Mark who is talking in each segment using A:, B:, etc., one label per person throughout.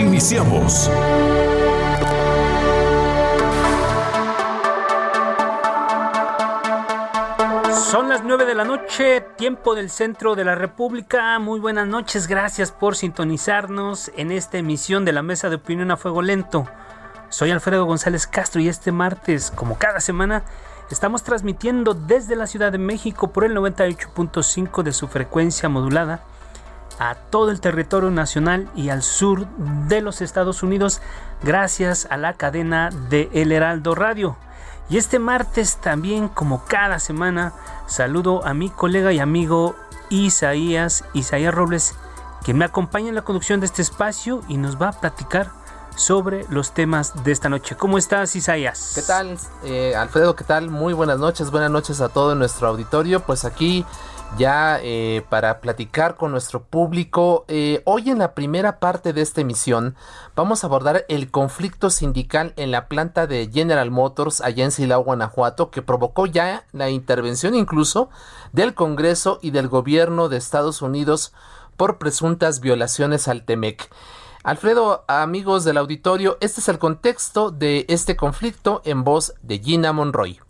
A: Iniciamos.
B: Son las 9 de la noche, tiempo del centro de la República. Muy buenas noches, gracias por sintonizarnos en esta emisión de la Mesa de Opinión a Fuego Lento. Soy Alfredo González Castro y este martes, como cada semana, estamos transmitiendo desde la Ciudad de México por el 98.5 de su frecuencia modulada a todo el territorio nacional y al sur de los Estados Unidos gracias a la cadena de El Heraldo Radio. Y este martes también, como cada semana, saludo a mi colega y amigo Isaías, Isaías Robles, que me acompaña en la conducción de este espacio y nos va a platicar sobre los temas de esta noche. ¿Cómo estás, Isaías?
C: ¿Qué tal, eh, Alfredo? ¿Qué tal? Muy buenas noches, buenas noches a todo nuestro auditorio. Pues aquí ya eh, para platicar con nuestro público. Eh, hoy en la primera parte de esta emisión vamos a abordar el conflicto sindical en la planta de General Motors allá en Silao, Guanajuato, que provocó ya la intervención incluso del Congreso y del gobierno de Estados Unidos por presuntas violaciones al TEMEC. Alfredo, amigos del auditorio, este es el contexto de este conflicto en voz de Gina Monroy.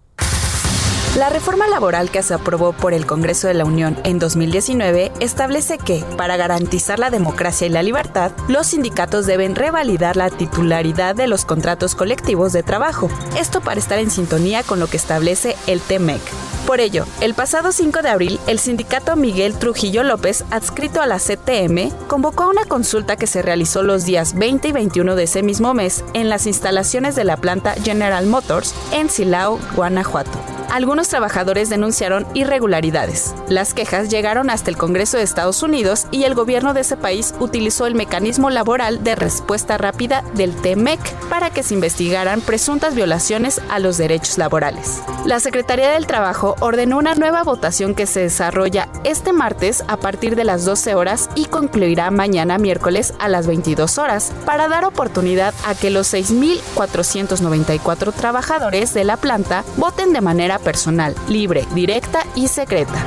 D: La reforma laboral que se aprobó por el Congreso de la Unión en 2019 establece que, para garantizar la democracia y la libertad, los sindicatos deben revalidar la titularidad de los contratos colectivos de trabajo. Esto para estar en sintonía con lo que establece el TEMEC. Por ello, el pasado 5 de abril, el sindicato Miguel Trujillo López, adscrito a la CTM, convocó a una consulta que se realizó los días 20 y 21 de ese mismo mes en las instalaciones de la planta General Motors en Silao, Guanajuato algunos trabajadores denunciaron irregularidades. Las quejas llegaron hasta el Congreso de Estados Unidos y el gobierno de ese país utilizó el mecanismo laboral de respuesta rápida del TEMEC para que se investigaran presuntas violaciones a los derechos laborales. La Secretaría del Trabajo ordenó una nueva votación que se desarrolla este martes a partir de las 12 horas y concluirá mañana miércoles a las 22 horas para dar oportunidad a que los 6.494 trabajadores de la planta voten de manera personal, libre, directa y secreta.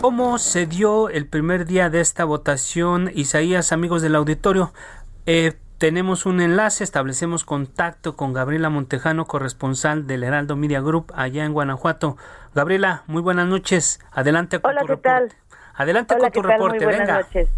B: ¿Cómo se dio el primer día de esta votación, Isaías, amigos del auditorio? Eh, tenemos un enlace, establecemos contacto con Gabriela Montejano, corresponsal del Heraldo Media Group allá en Guanajuato. Gabriela, muy buenas noches. Adelante con
E: Hola,
B: tu
E: ¿qué
B: reporte.
E: Tal?
B: Adelante
E: Hola,
B: con tu
E: ¿qué tal?
B: reporte,
E: Muy buenas
B: venga.
E: Noches.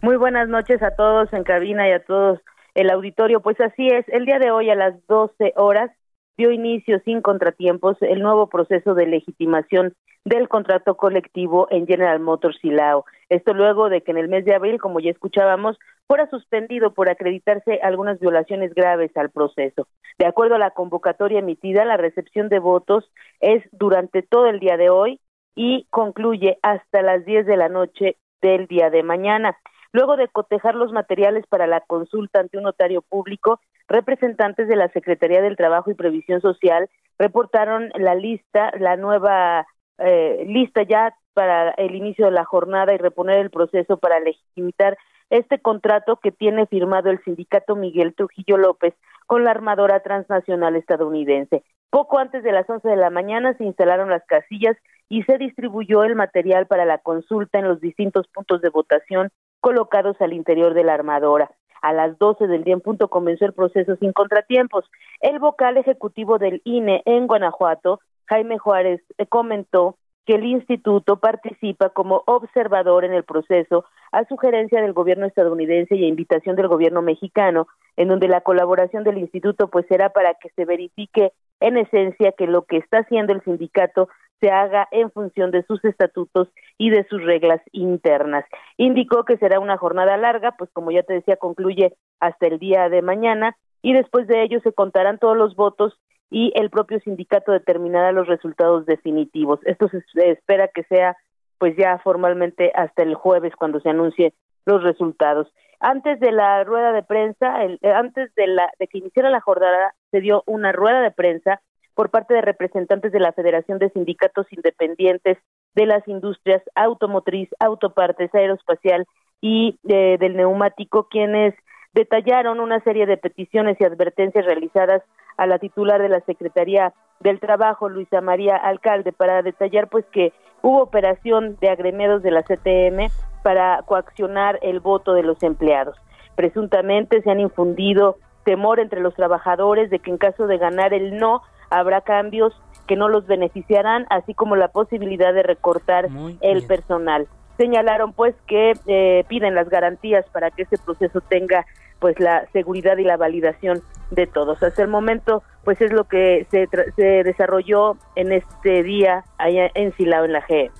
E: Muy buenas noches a todos en cabina y a todos el auditorio. Pues así es, el día de hoy a las 12 horas dio inicio sin contratiempos el nuevo proceso de legitimación del contrato colectivo en General Motors Silao. Esto luego de que en el mes de abril, como ya escuchábamos, fuera suspendido por acreditarse algunas violaciones graves al proceso. De acuerdo a la convocatoria emitida, la recepción de votos es durante todo el día de hoy y concluye hasta las 10 de la noche del día de mañana. Luego de cotejar los materiales para la consulta ante un notario público, representantes de la Secretaría del Trabajo y Previsión Social reportaron la lista, la nueva eh, lista ya para el inicio de la jornada y reponer el proceso para legitimar este contrato que tiene firmado el sindicato Miguel Trujillo López con la armadora transnacional estadounidense. Poco antes de las 11 de la mañana se instalaron las casillas y se distribuyó el material para la consulta en los distintos puntos de votación colocados al interior de la armadora. A las 12 del día en punto comenzó el proceso sin contratiempos. El vocal ejecutivo del INE en Guanajuato, Jaime Juárez, eh, comentó que el instituto participa como observador en el proceso a sugerencia del gobierno estadounidense y a invitación del gobierno mexicano, en donde la colaboración del instituto pues será para que se verifique en esencia que lo que está haciendo el sindicato se haga en función de sus estatutos y de sus reglas internas. Indicó que será una jornada larga, pues como ya te decía, concluye hasta el día de mañana y después de ello se contarán todos los votos y el propio sindicato determinará los resultados definitivos. Esto se espera que sea pues ya formalmente hasta el jueves cuando se anuncie los resultados. Antes de la rueda de prensa, el, eh, antes de, la, de que iniciara la jornada, se dio una rueda de prensa por parte de representantes de la Federación de Sindicatos Independientes de las Industrias Automotriz, Autopartes, Aeroespacial y eh, del Neumático, quienes detallaron una serie de peticiones y advertencias realizadas a la titular de la Secretaría del Trabajo, Luisa María Alcalde, para detallar pues que hubo operación de agremiados de la CTM para coaccionar el voto de los empleados. Presuntamente se han infundido temor entre los trabajadores de que en caso de ganar el no habrá cambios que no los beneficiarán, así como la posibilidad de recortar el personal. Señalaron pues que eh, piden las garantías para que este proceso tenga pues la seguridad y la validación de todos. Hasta el momento, pues es lo que se, se desarrolló en este día allá en Silao, en la GE.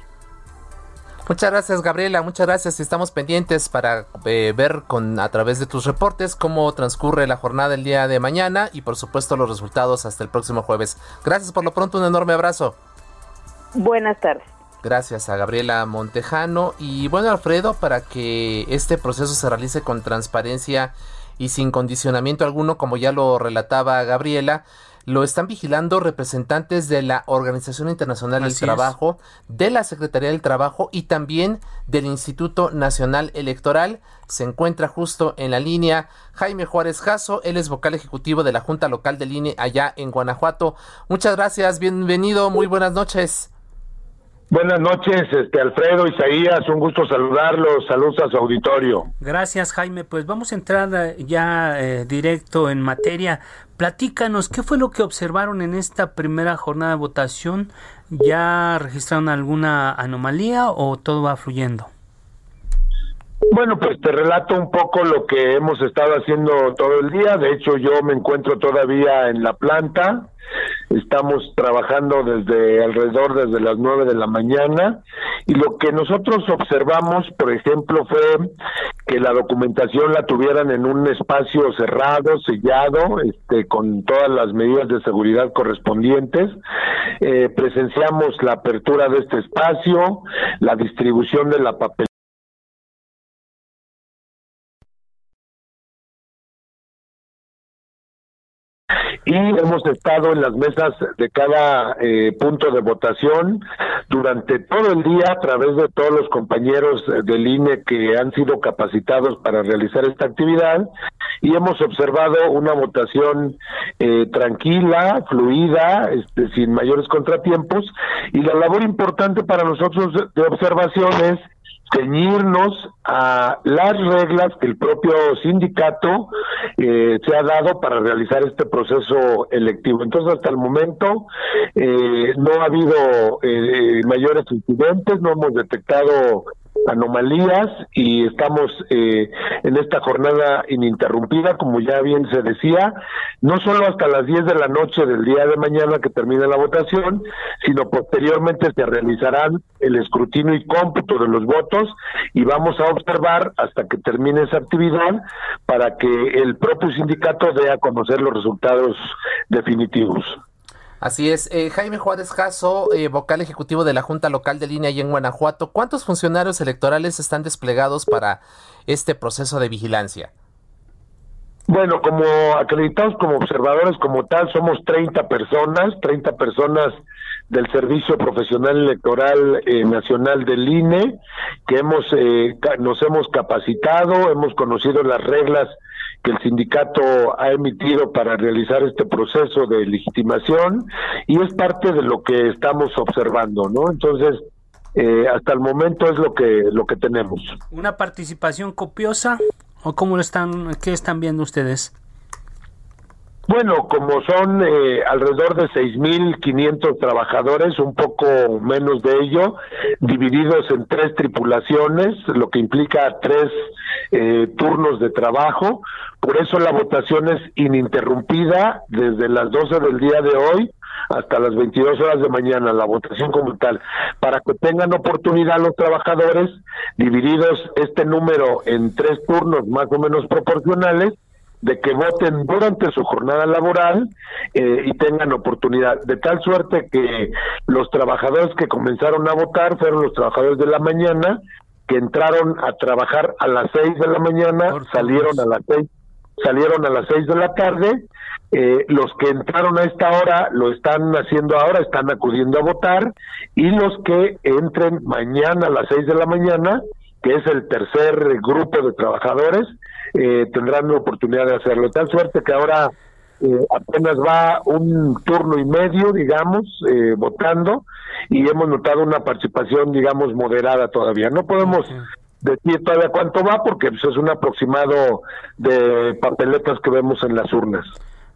C: Muchas gracias Gabriela, muchas gracias. Estamos pendientes para eh, ver con a través de tus reportes cómo transcurre la jornada el día de mañana y por supuesto los resultados hasta el próximo jueves. Gracias por lo pronto, un enorme abrazo.
E: Buenas tardes.
C: Gracias a Gabriela Montejano y bueno Alfredo para que este proceso se realice con transparencia y sin condicionamiento alguno como ya lo relataba Gabriela lo están vigilando representantes de la Organización Internacional del Trabajo, de la Secretaría del Trabajo y también del Instituto Nacional Electoral. Se encuentra justo en la línea Jaime Juárez Jasso, él es vocal ejecutivo de la Junta Local del INE allá en Guanajuato. Muchas gracias, bienvenido, muy buenas noches.
F: Buenas noches, este Alfredo, Isaías, un gusto saludarlos, saludos a su auditorio.
B: Gracias, Jaime. Pues vamos a entrar eh, ya eh, directo en materia. Platícanos, ¿qué fue lo que observaron en esta primera jornada de votación? ¿Ya registraron alguna anomalía o todo va fluyendo?
F: Bueno, pues te relato un poco lo que hemos estado haciendo todo el día. De hecho, yo me encuentro todavía en la planta. Estamos trabajando desde alrededor desde las nueve de la mañana y lo que nosotros observamos, por ejemplo, fue que la documentación la tuvieran en un espacio cerrado, sellado, este, con todas las medidas de seguridad correspondientes. Eh, presenciamos la apertura de este espacio, la distribución de la papel y hemos estado en las mesas de cada eh, punto de votación durante todo el día a través de todos los compañeros del INE que han sido capacitados para realizar esta actividad. Y hemos observado una votación eh, tranquila, fluida, este, sin mayores contratiempos. Y la labor importante para nosotros de observación es ceñirnos a las reglas que el propio sindicato eh, se ha dado para realizar este proceso electivo. Entonces, hasta el momento eh, no ha habido eh, mayores incidentes, no hemos detectado anomalías y estamos eh, en esta jornada ininterrumpida, como ya bien se decía, no solo hasta las 10 de la noche del día de mañana que termine la votación, sino posteriormente se realizarán el escrutinio y cómputo de los votos y vamos a observar hasta que termine esa actividad para que el propio sindicato dé a conocer los resultados definitivos.
C: Así es. Eh, Jaime Juárez Jasso, eh, vocal ejecutivo de la Junta Local de Línea y en Guanajuato, ¿cuántos funcionarios electorales están desplegados para este proceso de vigilancia?
F: Bueno, como acreditados como observadores como tal, somos 30 personas, 30 personas del Servicio Profesional Electoral eh, Nacional del INE, que hemos nos hemos capacitado, hemos conocido las reglas que el sindicato ha emitido para realizar este proceso de legitimación y es parte de lo que estamos observando, ¿no? Entonces, eh, hasta el momento es lo que lo que tenemos.
B: Una participación copiosa o cómo lo están qué están viendo ustedes?
F: Bueno, como son eh, alrededor de 6.500 trabajadores, un poco menos de ello, divididos en tres tripulaciones, lo que implica tres eh, turnos de trabajo. Por eso la votación es ininterrumpida desde las 12 del día de hoy hasta las 22 horas de mañana, la votación como tal, para que tengan oportunidad los trabajadores, divididos este número en tres turnos más o menos proporcionales, de que voten durante su jornada laboral eh, y tengan oportunidad, de tal suerte que los trabajadores que comenzaron a votar fueron los trabajadores de la mañana, que entraron a trabajar a las seis de la mañana, salieron a las seis, salieron a las seis de la tarde, eh, los que entraron a esta hora lo están haciendo ahora, están acudiendo a votar, y los que entren mañana a las seis de la mañana, que es el tercer grupo de trabajadores, eh, tendrán la oportunidad de hacerlo. Tal suerte que ahora eh, apenas va un turno y medio, digamos, eh, votando y hemos notado una participación, digamos, moderada todavía. No podemos decir todavía cuánto va porque pues, es un aproximado de papeletas que vemos en las urnas.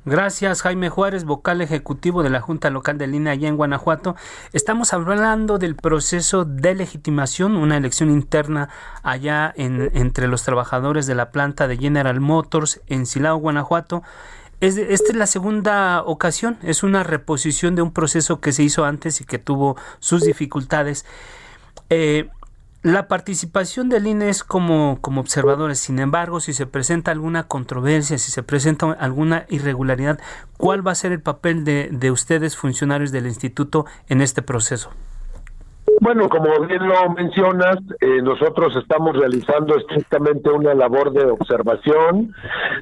B: Gracias, Jaime Juárez, vocal ejecutivo de la Junta Local de Línea allá en Guanajuato. Estamos hablando del proceso de legitimación, una elección interna allá en, entre los trabajadores de la planta de General Motors en Silao, Guanajuato. Es, esta es la segunda ocasión, es una reposición de un proceso que se hizo antes y que tuvo sus dificultades. Eh, la participación del INE es como, como observadores, sin embargo, si se presenta alguna controversia, si se presenta alguna irregularidad, ¿cuál va a ser el papel de, de ustedes, funcionarios del instituto, en este proceso?
F: Bueno, como bien lo mencionas, eh, nosotros estamos realizando estrictamente una labor de observación,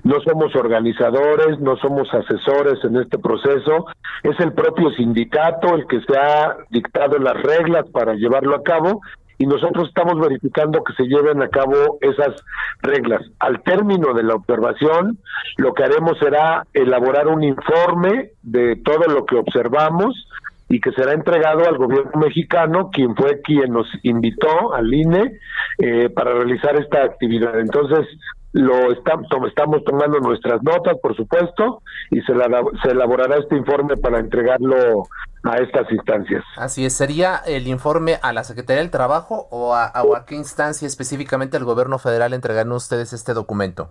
F: no somos organizadores, no somos asesores en este proceso, es el propio sindicato el que se ha dictado las reglas para llevarlo a cabo y nosotros estamos verificando que se lleven a cabo esas reglas. Al término de la observación, lo que haremos será elaborar un informe de todo lo que observamos y que será entregado al gobierno mexicano, quien fue quien nos invitó al INE eh, para realizar esta actividad. Entonces, lo estamos, estamos tomando nuestras notas, por supuesto, y se, se elaborará este informe para entregarlo a estas instancias.
C: Así es, ¿sería el informe a la Secretaría del Trabajo o a, qué instancia específicamente el gobierno federal entregarán ustedes este documento?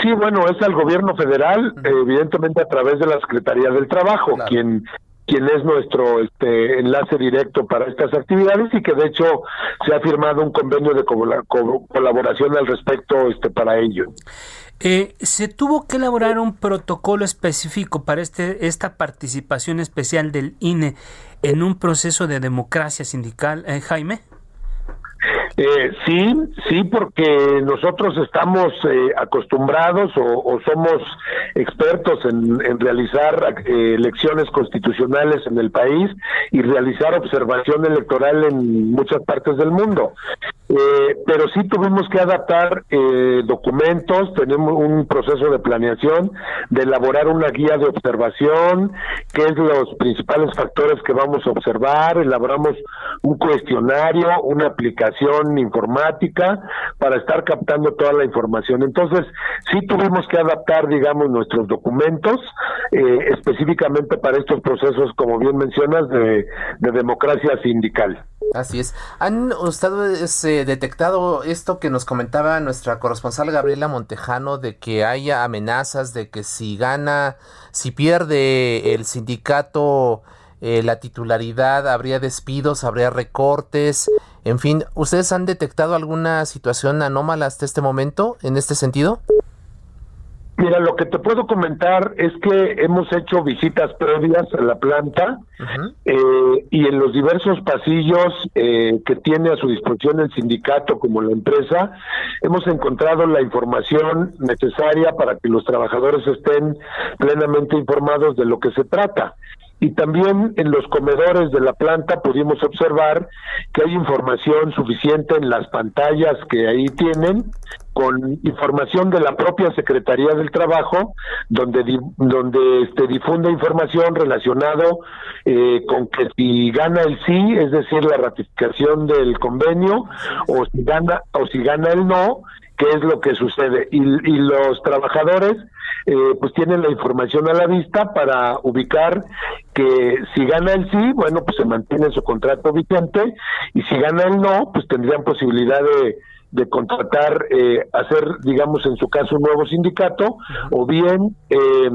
F: Sí, bueno, es al gobierno federal, evidentemente a través de la Secretaría del Trabajo, quien quien es nuestro este, enlace directo para estas actividades y que de hecho se ha firmado un convenio de colaboración al respecto este, para ello.
B: Eh, se tuvo que elaborar un protocolo específico para este, esta participación especial del INE en un proceso de democracia sindical, eh, Jaime.
F: Eh, sí, sí, porque nosotros estamos eh, acostumbrados o, somos expertos en, realizar eh, elecciones constitucionales en el país y realizar observación electoral en muchas partes del mundo. Eh, pero sí tuvimos que adaptar eh, documentos, tenemos un proceso de planeación, de elaborar una guía de observación, qué es los principales factores que vamos a observar, elaboramos un cuestionario, una aplicación informática para estar captando toda la información. Entonces, sí tuvimos que adaptar, digamos, nuestros documentos eh, específicamente para estos procesos, como bien mencionas, de, de democracia sindical.
C: Así es. ¿Han ustedes eh, detectado esto que nos comentaba nuestra corresponsal Gabriela Montejano de que haya amenazas de que si gana, si pierde el sindicato eh, la titularidad, habría despidos, habría recortes? En fin, ¿ustedes han detectado alguna situación anómala hasta este momento en este sentido?
F: Mira, lo que te puedo comentar es que hemos hecho visitas previas a la planta eh, y en los diversos pasillos eh, que tiene a su disposición el sindicato como la empresa, hemos encontrado la información necesaria para que los trabajadores estén plenamente informados de lo que se trata y también en los comedores de la planta pudimos observar que hay información suficiente en las pantallas que ahí tienen con información de la propia Secretaría del Trabajo, donde donde este, difunde información relacionado eh, con que si gana el sí, es decir, la ratificación del convenio, o si gana o si gana el no, qué es lo que sucede. Y, los trabajadores eh, pues tienen la información a la vista para ubicar que si gana el sí, bueno, pues se mantiene su contrato vigente y si gana el no, pues tendrían posibilidad de de contratar, eh, hacer, digamos, en su caso, un nuevo sindicato, o bien eh,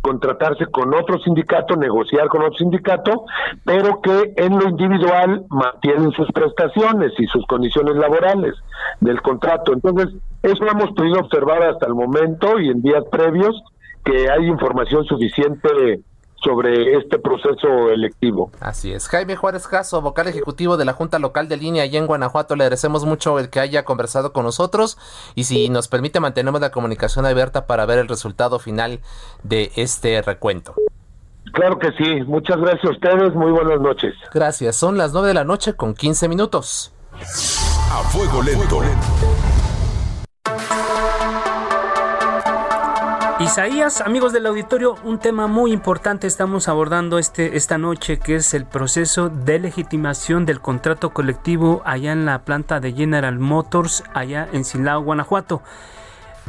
F: contratarse con otro sindicato, negociar con otro sindicato, pero que en lo individual mantienen sus prestaciones y sus condiciones laborales del contrato. Entonces, eso hemos podido observar hasta el momento y en días previos, que hay información suficiente sobre este proceso electivo.
C: Así es. Jaime Juárez Caso, vocal ejecutivo de la Junta Local de Línea allá en Guanajuato, le agradecemos mucho el que haya conversado con nosotros y si nos permite mantenemos la comunicación abierta para ver el resultado final de este recuento.
F: Claro que sí. Muchas gracias a ustedes. Muy buenas noches.
C: Gracias. Son las 9 de la noche con 15 minutos.
A: A fuego lento.
B: Isaías, amigos del auditorio, un tema muy importante estamos abordando este, esta noche, que es el proceso de legitimación del contrato colectivo allá en la planta de General Motors, allá en Silao, Guanajuato.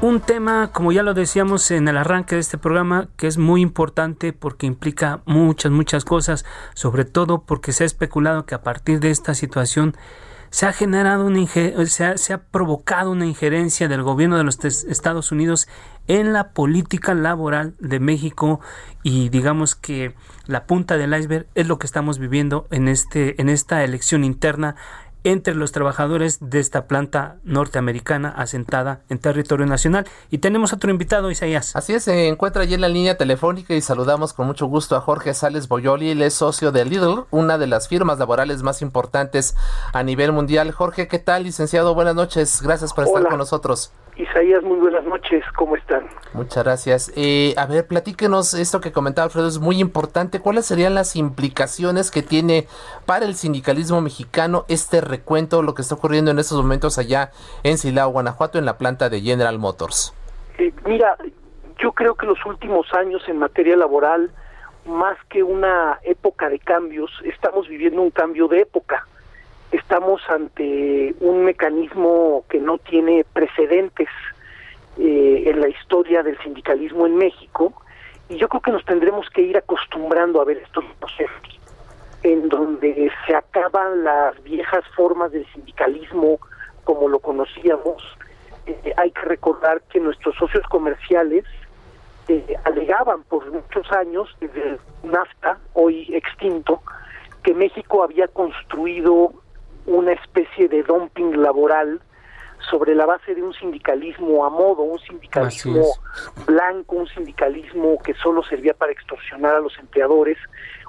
B: Un tema, como ya lo decíamos en el arranque de este programa, que es muy importante porque implica muchas, muchas cosas, sobre todo porque se ha especulado que a partir de esta situación se ha generado una se se ha provocado una injerencia del gobierno de los Estados Unidos en la política laboral de México y digamos que la punta del iceberg es lo que estamos viviendo en este en esta elección interna entre los trabajadores de esta planta norteamericana asentada en territorio nacional. Y tenemos otro invitado, Isaías.
C: Así es, se encuentra allí en la línea telefónica y saludamos con mucho gusto a Jorge Sales Boyoli, él es socio de Lidl, una de las firmas laborales más importantes a nivel mundial. Jorge, ¿qué tal, licenciado? Buenas noches, gracias por estar con nosotros.
G: Isaías, muy buenas noches, ¿cómo están?
C: Muchas gracias. Eh, a ver, platíquenos esto que comentaba Alfredo, es muy importante. ¿Cuáles serían las implicaciones que tiene para el sindicalismo mexicano este recuento, lo que está ocurriendo en estos momentos allá en Silao, Guanajuato, en la planta de General Motors?
G: Eh, mira, yo creo que los últimos años en materia laboral, más que una época de cambios, estamos viviendo un cambio de época estamos ante un mecanismo que no tiene precedentes eh, en la historia del sindicalismo en México y yo creo que nos tendremos que ir acostumbrando a ver estos procesos en donde se acaban las viejas formas del sindicalismo como lo conocíamos. Eh, hay que recordar que nuestros socios comerciales eh, alegaban por muchos años, desde NAFTA, hoy extinto, que México había construido una especie de dumping laboral sobre la base de un sindicalismo a modo, un sindicalismo blanco, un sindicalismo que solo servía para extorsionar a los empleadores,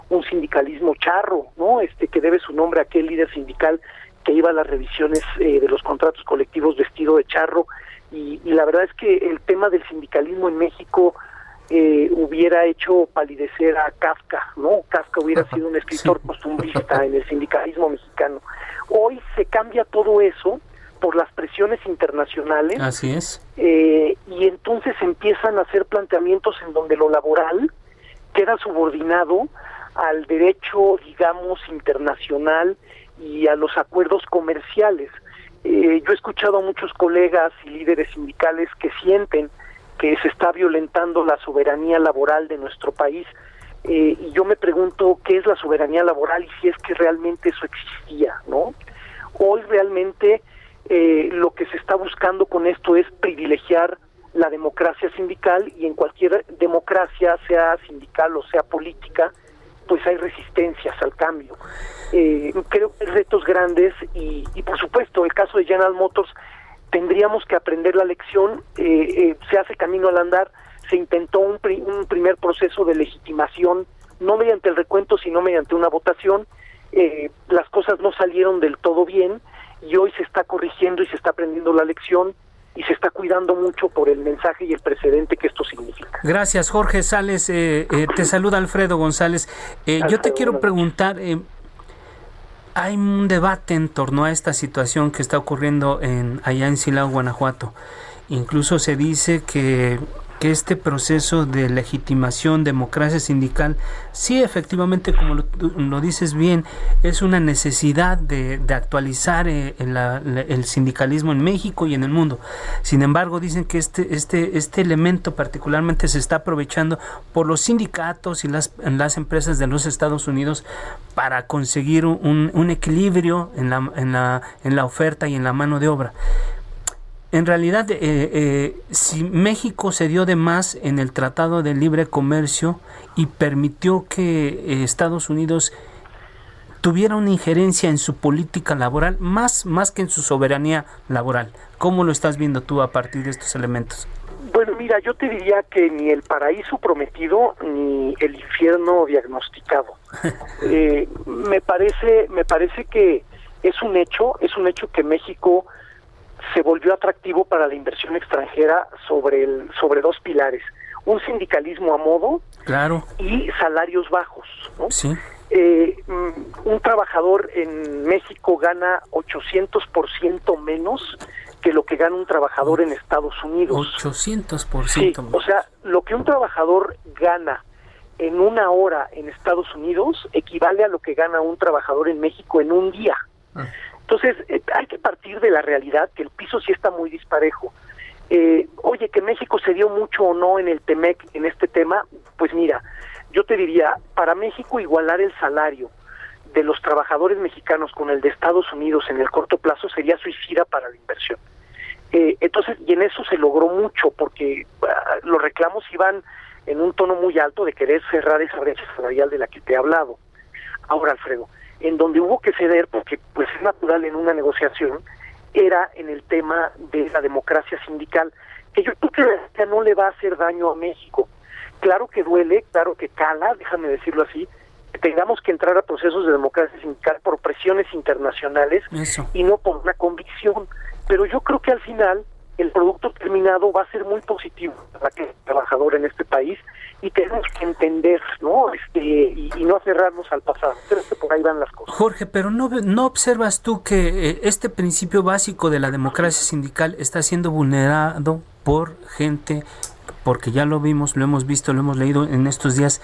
G: un sindicalismo charro, ¿no? Este que debe su nombre a aquel líder sindical que iba a las revisiones eh, de los contratos colectivos vestido de charro y, y, la verdad es que el tema del sindicalismo en México eh, hubiera hecho palidecer a Kafka, ¿no? Kafka hubiera sido un escritor costumbrista en el sindicalismo mexicano. Hoy se cambia todo eso por las presiones internacionales.
B: Así es.
G: Eh, y entonces empiezan a hacer planteamientos en donde lo laboral queda subordinado al derecho, digamos, internacional y a los acuerdos comerciales. Eh, yo he escuchado a muchos colegas y líderes sindicales que sienten que se está violentando la soberanía laboral de nuestro país. Eh, y yo me pregunto qué es la soberanía laboral y si es que realmente eso existía, ¿no? Hoy realmente eh, lo que se está buscando con esto es privilegiar la democracia sindical y en cualquier democracia, sea sindical o sea política, pues hay resistencias al cambio. Eh, creo que hay retos grandes y, por supuesto el caso de General Motors tendríamos que aprender la lección, eh, eh, se hace camino al andar, se intentó un, un, primer proceso de legitimación, no mediante el recuento, sino mediante una votación, eh, las cosas no salieron del todo bien y hoy se está corrigiendo y se está aprendiendo la lección y se está cuidando mucho por el mensaje y el precedente que esto significa.
B: Gracias, Jorge Sales. te saluda Alfredo González. yo te quiero preguntar, hay un debate en torno a esta situación que está ocurriendo en allá en Silao, Guanajuato. Incluso se dice que que este proceso de legitimación, democracia sindical, sí efectivamente, como lo, dices bien, es una necesidad de, actualizar eh, el, sindicalismo en México y en el mundo. Sin embargo, dicen que este, este, este elemento particularmente se está aprovechando por los sindicatos y las, las empresas de los Estados Unidos para conseguir un, un equilibrio en la, en, la, en la oferta y en la mano de obra en realidad, eh, eh, si México se dio de más en el Tratado de Libre Comercio y permitió que eh, Estados Unidos tuviera una injerencia en su política laboral, más, más que en su soberanía laboral. ¿Cómo lo estás viendo tú a partir de estos elementos?
G: Bueno, mira, yo te diría que ni el paraíso prometido ni el infierno diagnosticado. me parece, me parece que es un hecho, es un hecho que México se volvió atractivo para la inversión extranjera sobre el sobre dos pilares un sindicalismo a modo
B: claro.
G: y salarios bajos
B: sí.
G: Eh, mm, un trabajador en México gana 800% menos que lo que gana un trabajador en Estados Unidos
B: 800%
G: sí, o sea lo que un trabajador gana en una hora en Estados Unidos equivale a lo que gana un trabajador en México en un día ah. Entonces, eh, hay que partir de la realidad que el piso sí está muy disparejo. Eh, oye, que México se dio mucho o no en el TEMEC en este tema, pues mira, yo te diría, para México igualar el salario de los trabajadores mexicanos con el de Estados Unidos en el corto plazo sería suicida para la inversión. Eh, entonces, y en eso se logró mucho, porque ah, los reclamos iban en un tono muy alto de querer cerrar esa brecha salarial de la que te he hablado. Ahora, Alfredo, en donde hubo que ceder, porque pues es natural en una negociación, era en el tema de la democracia sindical, que yo creo que no le va a hacer daño a México. Claro que duele, claro que cala, déjame decirlo así, que tengamos que entrar a procesos de democracia sindical por presiones internacionales y no por una convicción. Pero yo creo que al final el producto terminado va a ser muy positivo para el trabajador en este país y tenemos que entender, ¿no? Este, y, no cerrarnos al pasado. Que por ahí van las cosas.
B: Jorge, pero no, no observas tú que eh, este principio básico de la democracia sindical está siendo vulnerado por gente, porque ya lo vimos, lo hemos visto, lo hemos leído en estos días,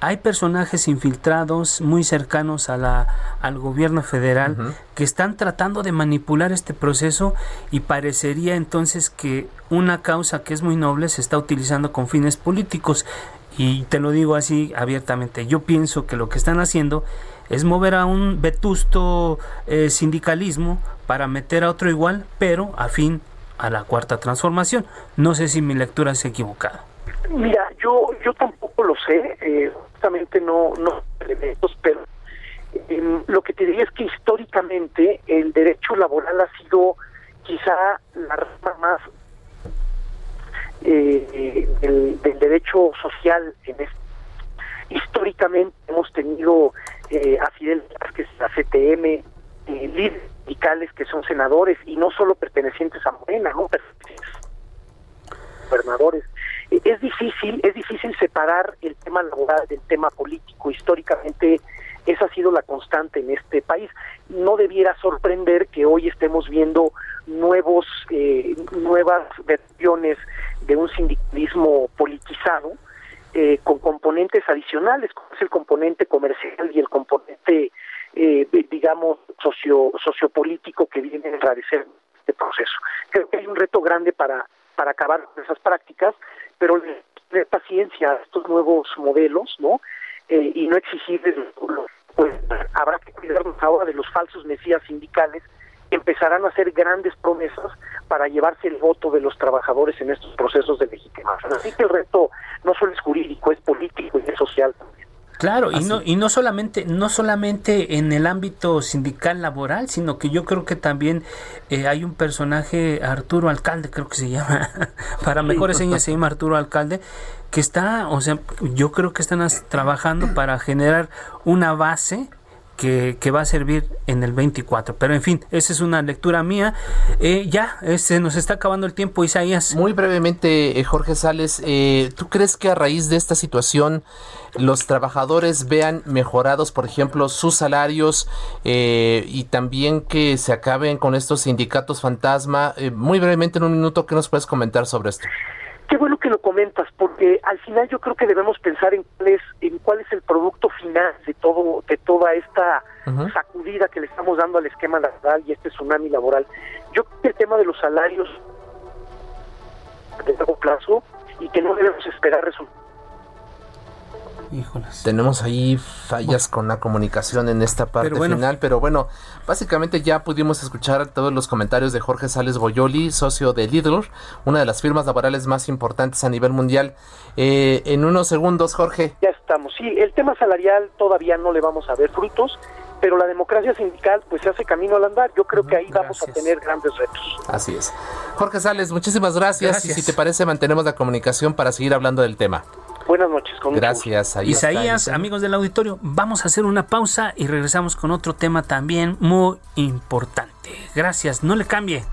B: hay personajes infiltrados muy cercanos a la, al gobierno federal que están tratando de manipular este proceso y parecería entonces que una causa que es muy noble se está utilizando con fines políticos. Y te lo digo así abiertamente, yo pienso que lo que están haciendo es mover a un vetusto eh, sindicalismo para meter a otro igual, pero a fin a la cuarta transformación. No sé si mi lectura es equivocada.
G: Mira, yo yo tampoco lo sé, eh, justamente no no elementos, pero em, lo que te diría es que históricamente el derecho laboral ha sido quizá la rama más eh, del, derecho social en este. Históricamente hemos tenido eh, a Fidel Vázquez, a CTM, eh, líderes sindicales que son senadores y no solo pertenecientes a Morena, ¿no? gobernadores. Es difícil, es difícil separar el tema laboral del tema político. Históricamente esa ha sido la constante en este país. No debiera sorprender que hoy estemos viendo nuevos, eh, nuevas versiones de un sindicalismo politizado eh, con componentes adicionales, como es el componente comercial y el componente, eh, digamos, socio, sociopolítico que viene a enrarecer este proceso. Creo que hay un reto grande para, para acabar con esas prácticas, pero de paciencia a estos nuevos modelos, ¿no? Eh, y no exigirles, pues habrá que cuidarnos ahora de los falsos mesías sindicales empezarán a hacer grandes promesas para llevarse el voto de los trabajadores en estos procesos de legitimación. Así que el reto no solo es jurídico, es político y es social también.
B: Claro, y no, y no solamente, no solamente en el ámbito sindical laboral, sino que yo creo que también eh, hay un personaje, Arturo Alcalde, creo que se llama, para mejores señas se llama Arturo Alcalde, que está, o sea, yo creo que están trabajando para generar una base que, va a servir en el 24. Pero en fin, esa es una lectura mía. Eh, ya, se nos está acabando el tiempo, Isaías.
C: Muy brevemente, eh, Jorge Sales, eh, ¿tú crees que a raíz de esta situación los trabajadores vean mejorados, por ejemplo, sus salarios y también que se acaben con estos sindicatos fantasma? muy brevemente, en un minuto, ¿qué nos puedes comentar sobre esto?
G: Qué bueno que lo comentas, porque al final yo creo que debemos pensar en cuál es, en cuál es el producto final de todo, de toda esta sacudida que le estamos dando al esquema laboral y este tsunami laboral. Yo creo que el tema de los salarios de largo plazo y que no debemos esperar resultados
C: tenemos ahí fallas con la comunicación en esta parte final, pero bueno, básicamente ya pudimos escuchar todos los comentarios de Jorge Sales Boyoli, socio de Lidl, una de las firmas laborales más importantes a nivel mundial. Eh, en unos segundos, Jorge.
G: Ya estamos. Sí, el tema salarial todavía no le vamos a ver frutos pero la democracia sindical pues se hace camino al andar. Yo creo que ahí vamos a tener grandes retos.
C: Así es. Jorge Sales, muchísimas gracias. Y si te parece, mantenemos la comunicación para seguir hablando del tema.
G: Buenas noches. Con
C: Gracias.
B: Isaías, amigos del auditorio, vamos a hacer una pausa y regresamos con otro tema también muy importante. Gracias, no le cambie.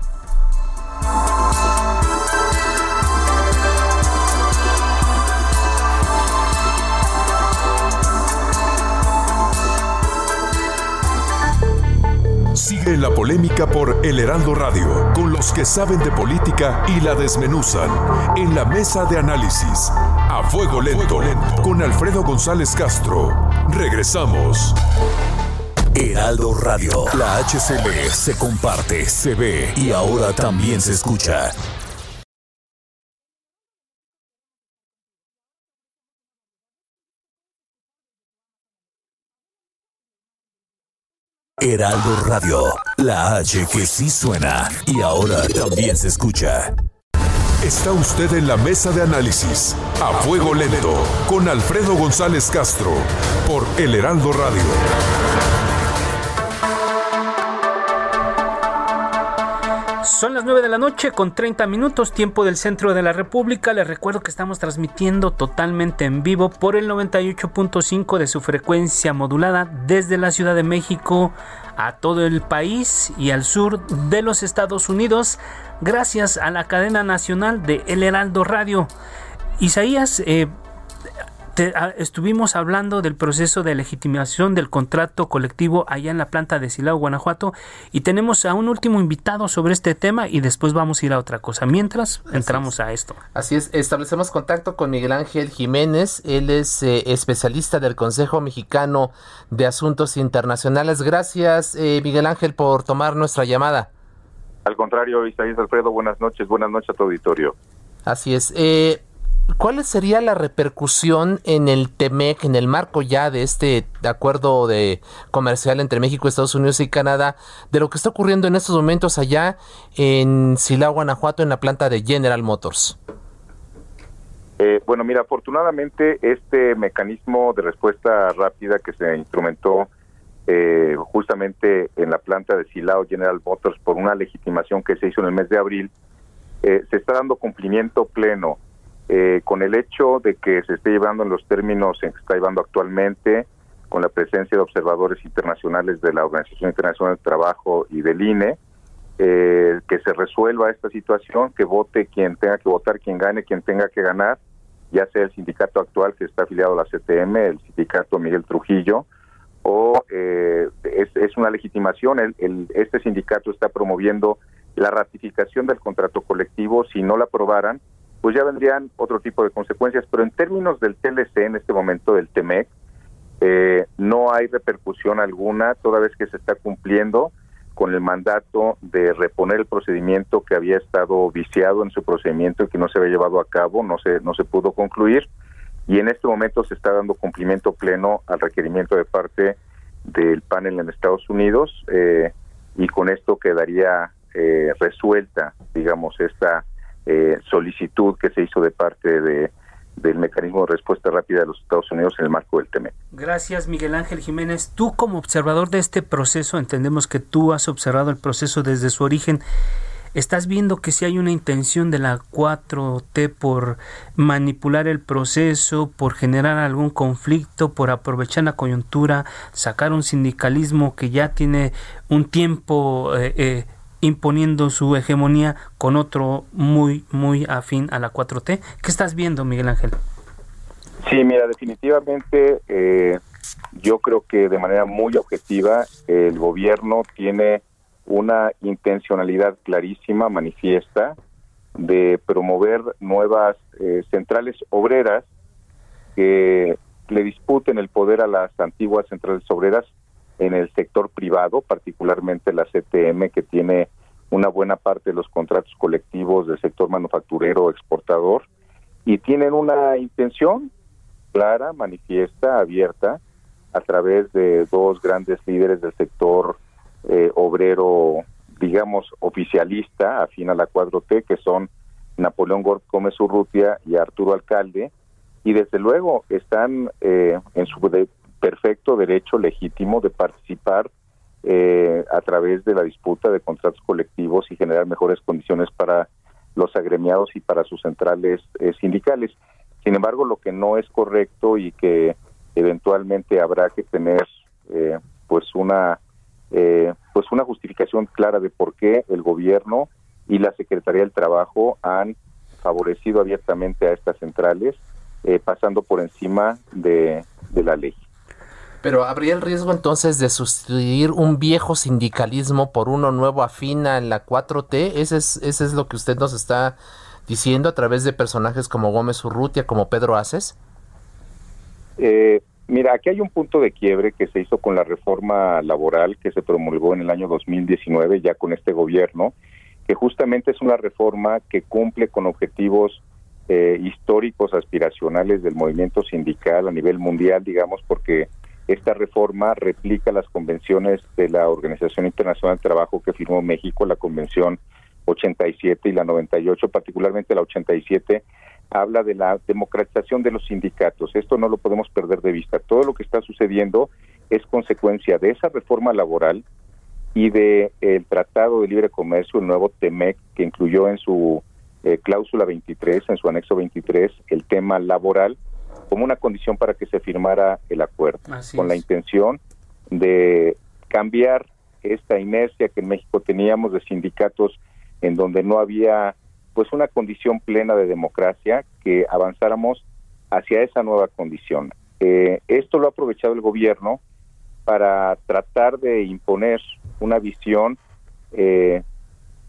A: Sigue la polémica por El Heraldo Radio, con los que saben de política y la desmenuzan. En la mesa de análisis, a fuego lento, con Alfredo González Castro. Regresamos.
H: Heraldo Radio, la HCL se comparte, se ve y ahora también se escucha. Heraldo Radio, la H que sí suena y ahora también se escucha.
A: Está usted en la mesa de análisis, a fuego lento, con Alfredo González Castro, por El Heraldo Radio.
B: Son las 9 de la noche con 30 minutos, tiempo del centro de la República. Les recuerdo que estamos transmitiendo totalmente en vivo por el 98.5 de su frecuencia modulada desde la Ciudad de México a todo el país y al sur de los Estados Unidos, gracias a la cadena nacional de El Heraldo Radio. Isaías, eh, Ah, estuvimos hablando del proceso de legitimación del contrato colectivo allá en la planta de Silao, Guanajuato, y tenemos a un último invitado sobre este tema y después vamos a ir a otra cosa. Mientras entramos a esto.
C: Así es, establecemos contacto con Miguel Ángel Jiménez, él es eh, especialista del Consejo Mexicano de Asuntos Internacionales. Gracias, eh, Miguel Ángel, por tomar nuestra llamada.
I: Al contrario, Isaías Alfredo, buenas noches, buenas noches a tu auditorio.
C: Así es. Eh, ¿Cuál sería la repercusión en el TEMEC, en el marco ya de este acuerdo de comercial entre México, Estados Unidos y Canadá, de lo que está ocurriendo en estos momentos allá en Silao, Guanajuato, en la planta de General Motors?
I: Eh, bueno, mira, afortunadamente este mecanismo de respuesta rápida que se instrumentó eh, justamente en la planta de Silao General Motors por una legitimación que se hizo en el mes de abril, eh, se está dando cumplimiento pleno eh, con el hecho de que se esté llevando en los términos en que está llevando actualmente, con la presencia de observadores internacionales de la Organización Internacional del Trabajo y del INE, eh, que se resuelva esta situación, que vote quien tenga que votar, quien gane, quien tenga que ganar, ya sea el sindicato actual que está afiliado a la CTM, el sindicato Miguel Trujillo, o eh, es, una legitimación, el, este sindicato está promoviendo la ratificación del contrato colectivo, si no la aprobaran, pues ya vendrían otro tipo de consecuencias. Pero en términos del TLC, en este momento del TEMEC, eh, no hay repercusión alguna, toda vez que se está cumpliendo con el mandato de reponer el procedimiento que había estado viciado en su procedimiento y que no se había llevado a cabo, no se, no se pudo concluir. Y en este momento se está dando cumplimiento pleno al requerimiento de parte del panel en Estados Unidos eh, y con esto quedaría eh, resuelta, digamos, esta eh, solicitud que se hizo de parte de del mecanismo de respuesta rápida de los Estados Unidos en el marco del TEME.
B: Gracias, Miguel Ángel Jiménez. Tú como observador de este proceso, entendemos que tú has observado el proceso desde su origen. ¿Estás viendo que si hay una intención de la 4T por manipular el proceso, por generar algún conflicto, por aprovechar la coyuntura, sacar un sindicalismo que ya tiene un tiempo eh, eh, imponiendo su hegemonía con otro muy, muy afín a la 4T. ¿Qué estás viendo, Miguel Ángel?
I: Sí, mira, definitivamente eh, yo creo que de manera muy objetiva el gobierno tiene una intencionalidad clarísima, manifiesta, de promover nuevas eh, centrales obreras que le disputen el poder a las antiguas centrales obreras en el sector privado, particularmente la CTM, que tiene una buena parte de los contratos colectivos del sector manufacturero exportador, y tienen una intención clara, manifiesta, abierta, a través de dos grandes líderes del sector eh, obrero, digamos, oficialista, afín a la 4T, que son Napoleón Gómez Urrutia y Arturo Alcalde, y desde luego están eh, en su perfecto derecho legítimo de participar eh, a través de la disputa de contratos colectivos y generar mejores condiciones para los agremiados y para sus centrales eh, sindicales. Sin embargo, lo que no es correcto y que eventualmente habrá que tener eh, pues una pues una justificación clara de por qué el gobierno y la Secretaría del Trabajo han favorecido abiertamente a estas centrales, pasando por encima de la ley.
C: Pero habría el riesgo entonces de sustituir un viejo sindicalismo por uno nuevo afina en la 4T. Ese es, ese es lo que usted nos está diciendo a través de personajes como Gómez Urrutia, como Pedro Aces.
I: Eh, mira, aquí hay un punto de quiebre que se hizo con la reforma laboral que se promulgó en el año 2019 ya con este gobierno, que justamente es una reforma que cumple con objetivos eh, históricos aspiracionales del movimiento sindical a nivel mundial, digamos, porque esta reforma replica las convenciones de la Organización Internacional del Trabajo que firmó México, la Convención 87 y la 98, particularmente la 87, habla de la democratización de los sindicatos. Esto no lo podemos perder de vista. Todo lo que está sucediendo es consecuencia de esa reforma laboral y de Tratado de Libre Comercio, el nuevo TEMEC, que incluyó en su eh, cláusula 23, en su anexo 23, el tema laboral como una condición para que se firmara el acuerdo, con la intención de cambiar esta inercia que en México teníamos de sindicatos en donde no había pues una condición plena de democracia, que avanzáramos hacia esa nueva condición. Eh, esto lo ha aprovechado el gobierno para tratar de imponer una visión eh,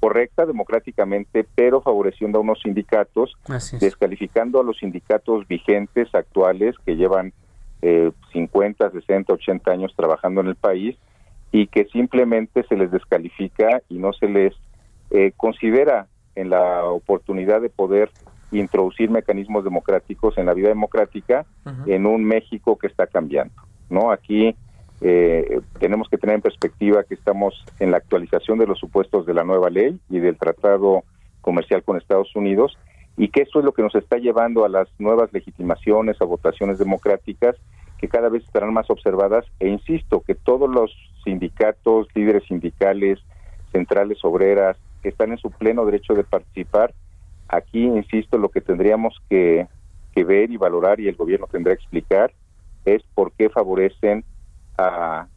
I: correcta democráticamente, pero favoreciendo a unos sindicatos, descalificando a los sindicatos vigentes actuales que llevan eh, 50, 60, 80 años trabajando en el país y que simplemente se les descalifica y no se les eh, considera en la oportunidad de poder introducir mecanismos democráticos en la vida democrática en un México que está cambiando. ¿no? Aquí eh, tenemos que tener en perspectiva que estamos en la actualización de los supuestos de la nueva ley y del tratado comercial con Estados Unidos y que eso es lo que nos está llevando a las nuevas legitimaciones, a votaciones democráticas que cada vez estarán más observadas e insisto que todos los sindicatos, líderes sindicales, centrales obreras están en su pleno derecho de participar, aquí insisto lo que tendríamos que, que ver y valorar y el gobierno tendrá que explicar es por qué favorecen a,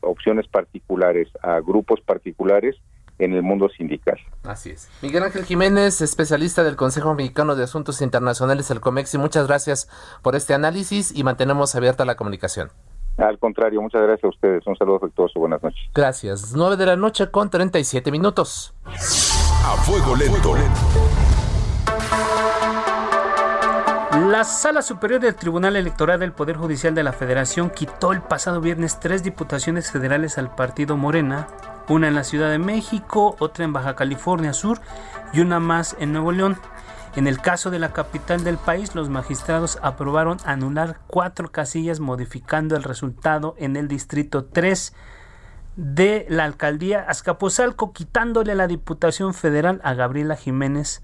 I: opciones particulares, a grupos particulares en el mundo sindical.
C: Así es. Miguel Ángel Jiménez, especialista del Consejo Mexicano de Asuntos Internacionales, el COMEX, y muchas gracias por este análisis y mantenemos abierta la comunicación.
I: Al contrario, muchas gracias a ustedes. Un saludo afectuoso. Buenas noches.
C: Gracias. 9 de la noche con 37 minutos.
A: A fuego lento.
B: La Sala Superior del Tribunal Electoral del Poder Judicial de la Federación quitó el pasado viernes tres diputaciones federales al partido Morena, una en la Ciudad de México, otra en Baja California Sur y una más en Nuevo León. En el caso de la capital del país, los magistrados aprobaron anular cuatro casillas modificando el resultado en el distrito 3 de la alcaldía Azcapotzalco, quitándole la diputación federal a Gabriela Jiménez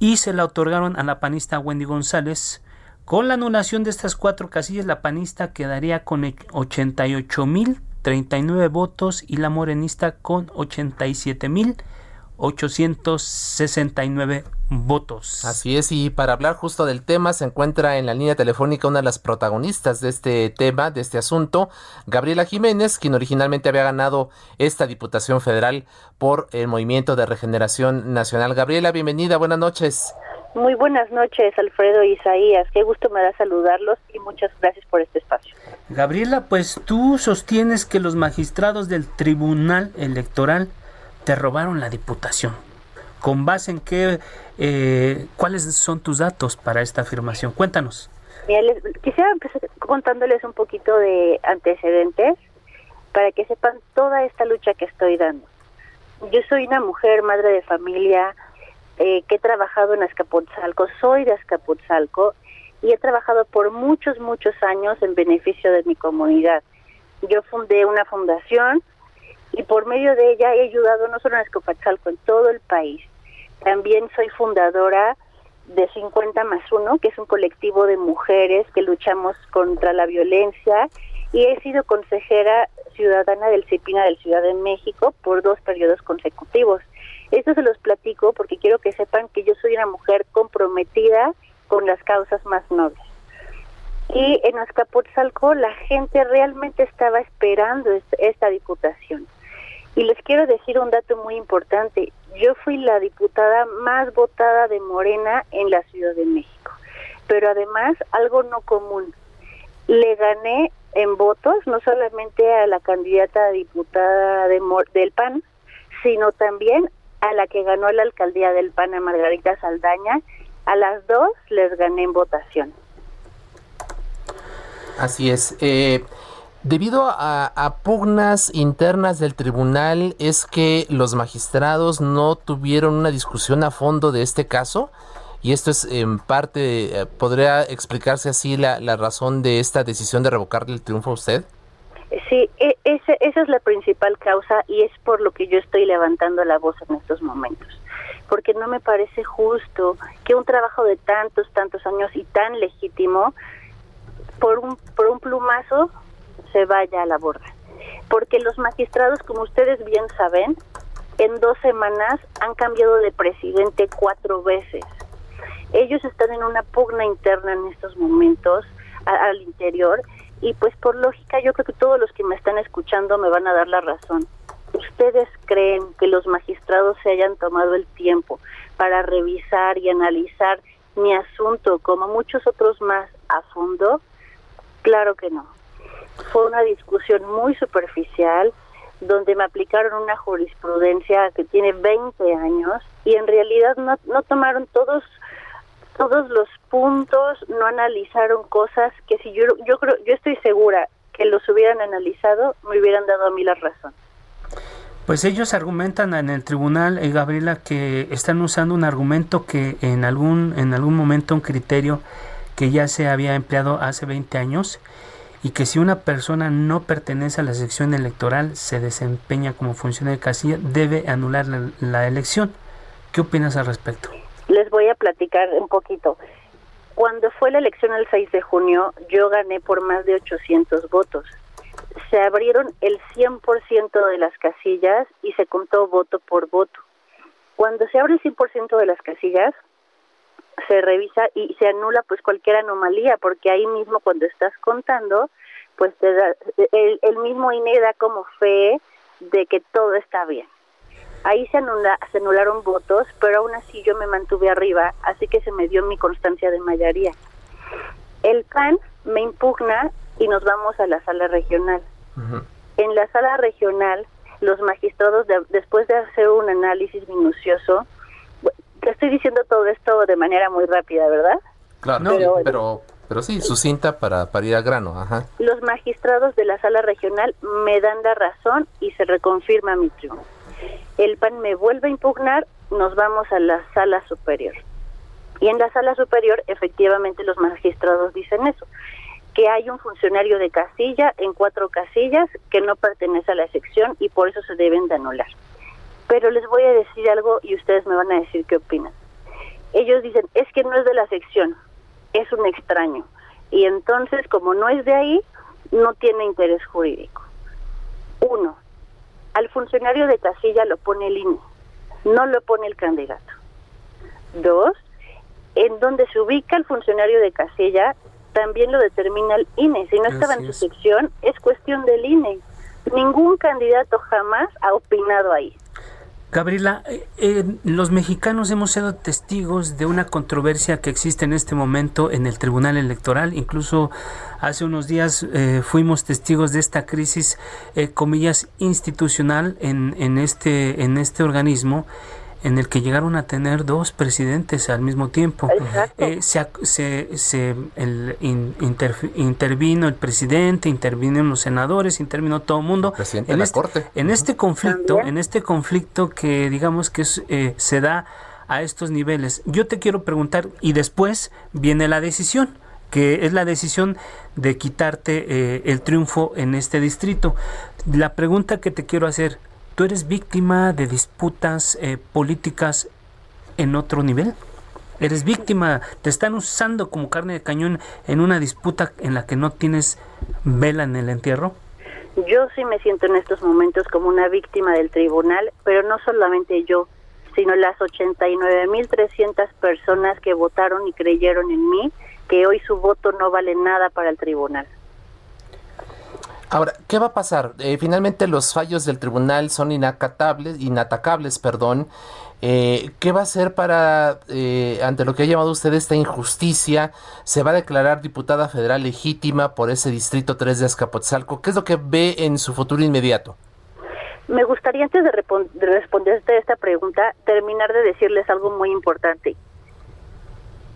B: y se la otorgaron a la panista Wendy González. Con la anulación de estas cuatro casillas, la panista quedaría con 88.039 votos y la morenista con 87.869 votos.
C: Así es, y para hablar justo del tema se encuentra en la línea telefónica una de las protagonistas de este tema, de este asunto, Gabriela Jiménez, quien originalmente había ganado esta Diputación Federal por el Movimiento de Regeneración Nacional. Gabriela, bienvenida, buenas noches.
J: Muy buenas noches, Alfredo Isaías. Qué gusto me da saludarlos y muchas gracias por este espacio.
B: Gabriela, pues tú sostienes que los magistrados del Tribunal Electoral te robaron la diputación. ¿Con base en qué, eh, cuáles son tus datos para esta afirmación? Cuéntanos.
J: quisiera empezar contándoles un poquito de antecedentes para que sepan toda esta lucha que estoy dando. Yo soy una mujer, madre de familia, eh, que he trabajado en Azcapotzalco, soy de Azcapotzalco y he trabajado por muchos, muchos años en beneficio de mi comunidad. Yo fundé una fundación y por medio de ella he ayudado no solo en Azcapotzalco, en todo el país. También soy fundadora de 50 más 1, que es un colectivo de mujeres que luchamos contra la violencia y he sido consejera ciudadana del CEPINA del Ciudad de México por dos periodos consecutivos. Esto se los platico porque quiero que sepan que yo soy una mujer comprometida con las causas más nobles. Y en Azcapotzalco la gente realmente estaba esperando esta diputación. Y les quiero decir un dato muy importante. Yo fui la diputada más votada de Morena en la Ciudad de México. Pero además, algo no común. Le gané en votos no solamente a la candidata diputada de, del PAN, sino también a la que ganó la alcaldía del PAN, a Margarita Saldaña. A las dos les gané en votación.
C: Así es. Eh, debido a, pugnas internas del tribunal, ¿es que los magistrados no tuvieron una discusión a fondo de este caso? Y esto es en parte, eh, ¿podría explicarse así la, la razón de esta decisión de revocarle el triunfo a usted?
J: Sí, e, esa es la principal causa y es por lo que yo estoy levantando la voz en estos momentos. Porque no me parece justo que un trabajo de tantos, tantos años y tan legítimo, por un, por un plumazo, se vaya a la borda. Porque los magistrados, como ustedes bien saben, en dos semanas han cambiado de presidente cuatro veces ellos están en una pugna interna en estos momentos al interior y pues por lógica yo creo que todos los que me están escuchando me van a dar la razón. ¿Ustedes creen que los magistrados se hayan tomado el tiempo para revisar y analizar mi asunto como muchos otros más a fondo? Claro que no. Fue una discusión muy superficial donde me aplicaron una jurisprudencia que tiene 20 años y en realidad no, no tomaron todos todos los puntos, no analizaron cosas que si yo yo creo yo estoy segura que los hubieran analizado me hubieran dado a mí la razón.
B: Pues ellos argumentan en el tribunal, eh, Gabriela, que están usando un argumento que en algún en algún momento un criterio que ya se había empleado hace 20 años y que si una persona no pertenece a la sección electoral, se desempeña como funcionario de casilla, debe anular la elección. ¿Qué opinas al respecto?
J: Les voy a platicar un poquito. Cuando fue la elección el 6 de junio, yo gané por más de 800 votos. Se abrieron el 100% de las casillas y se contó voto por voto. Cuando se abre el 100% de las casillas, se revisa y se anula pues cualquier anomalía, porque ahí mismo cuando estás contando, pues te da, el, el mismo INE da como fe de que todo está bien. Ahí se, se anularon votos, pero aún así yo me mantuve arriba, así que se me dio mi constancia de mayoría. El PAN me impugna y nos vamos a la sala regional. En la sala regional, los magistrados, después de hacer un análisis minucioso, te estoy diciendo todo esto de manera muy rápida, ¿verdad?
C: Claro, pero, pero, sí, su cinta para, para ir al grano. Ajá.
J: Los magistrados de la sala regional me dan la razón y se reconfirma mi triunfo el PAN me vuelve a impugnar, nos vamos a la sala superior. Y en la sala superior, efectivamente, los magistrados dicen eso, que hay un funcionario de casilla en cuatro casillas que no pertenece a la sección y por eso se deben de anular. Pero les voy a decir algo y ustedes me van a decir qué opinan. Ellos dicen, es que no es de la sección, es un extraño. Y entonces, como no es de ahí, no tiene interés jurídico. Uno, al funcionario de casilla lo pone el INE, no lo pone el candidato. Dos, en donde se ubica el funcionario de casilla también lo determina el INE. Si no estaba en su sección, es cuestión del INE. Ningún candidato jamás ha opinado ahí.
B: Gabriela, eh, eh, los mexicanos hemos sido testigos de una controversia que existe en este momento en el Tribunal Electoral. Incluso hace unos días eh, fuimos testigos de esta crisis, comillas, institucional en, en, este, en este organismo en el que llegaron a tener dos presidentes al mismo tiempo. Eh, se, se, el, intervino el presidente, intervino los senadores, intervino todo el mundo.
C: en,
B: este,
C: corte.
B: en este conflicto, en este conflicto que digamos que eh, se da a estos niveles. Yo te quiero preguntar, y después viene la decisión que es la decisión de quitarte eh, el triunfo en este distrito. La pregunta que te quiero hacer, ¿Tú eres víctima de disputas eh, políticas en otro nivel? ¿Eres víctima? ¿Te están usando como carne de cañón en una disputa en la que no tienes vela en el entierro?
J: Yo sí me siento en estos momentos como una víctima del tribunal, pero no solamente yo, sino las 89.300 personas que votaron y creyeron en mí, que hoy su voto no vale nada para el tribunal.
C: Ahora, ¿qué va a pasar? Eh, finalmente los fallos del tribunal son inacatables, inatacables, perdón. Eh, ¿Qué va a hacer para, eh, ante lo que ha llamado usted esta injusticia? ¿Se va a declarar diputada federal legítima por ese distrito 3 de Azcapotzalco? ¿Qué es lo que ve en su futuro inmediato?
J: Me gustaría, antes de, de responderte esta pregunta, terminar de decirles algo muy importante.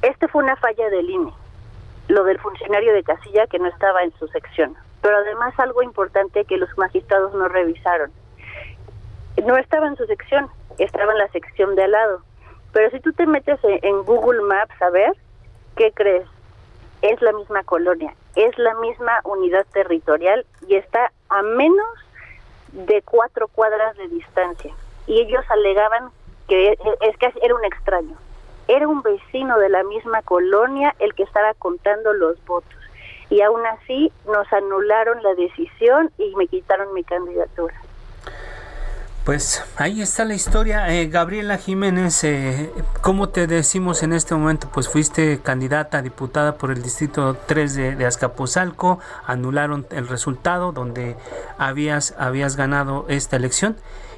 J: Este fue una falla del INE, lo del funcionario de casilla que no estaba en su sección pero además algo importante que los magistrados no revisaron. No estaba en su sección, estaba en la sección de al lado. Pero si tú te metes en Google Maps a ver, ¿qué crees? Es la misma colonia, es la misma unidad territorial y está a menos de cuatro cuadras de distancia. Y ellos alegaban que es que era un extraño. Era un vecino de la misma colonia el que estaba contando los votos y aún así nos anularon la decisión y me quitaron mi candidatura.
B: Pues ahí está la historia. Eh, Gabriela Jiménez, eh, ¿cómo te decimos en este momento? Pues fuiste candidata diputada por el Distrito 3 de, de, Azcapotzalco, anularon el resultado donde habías, habías ganado esta elección.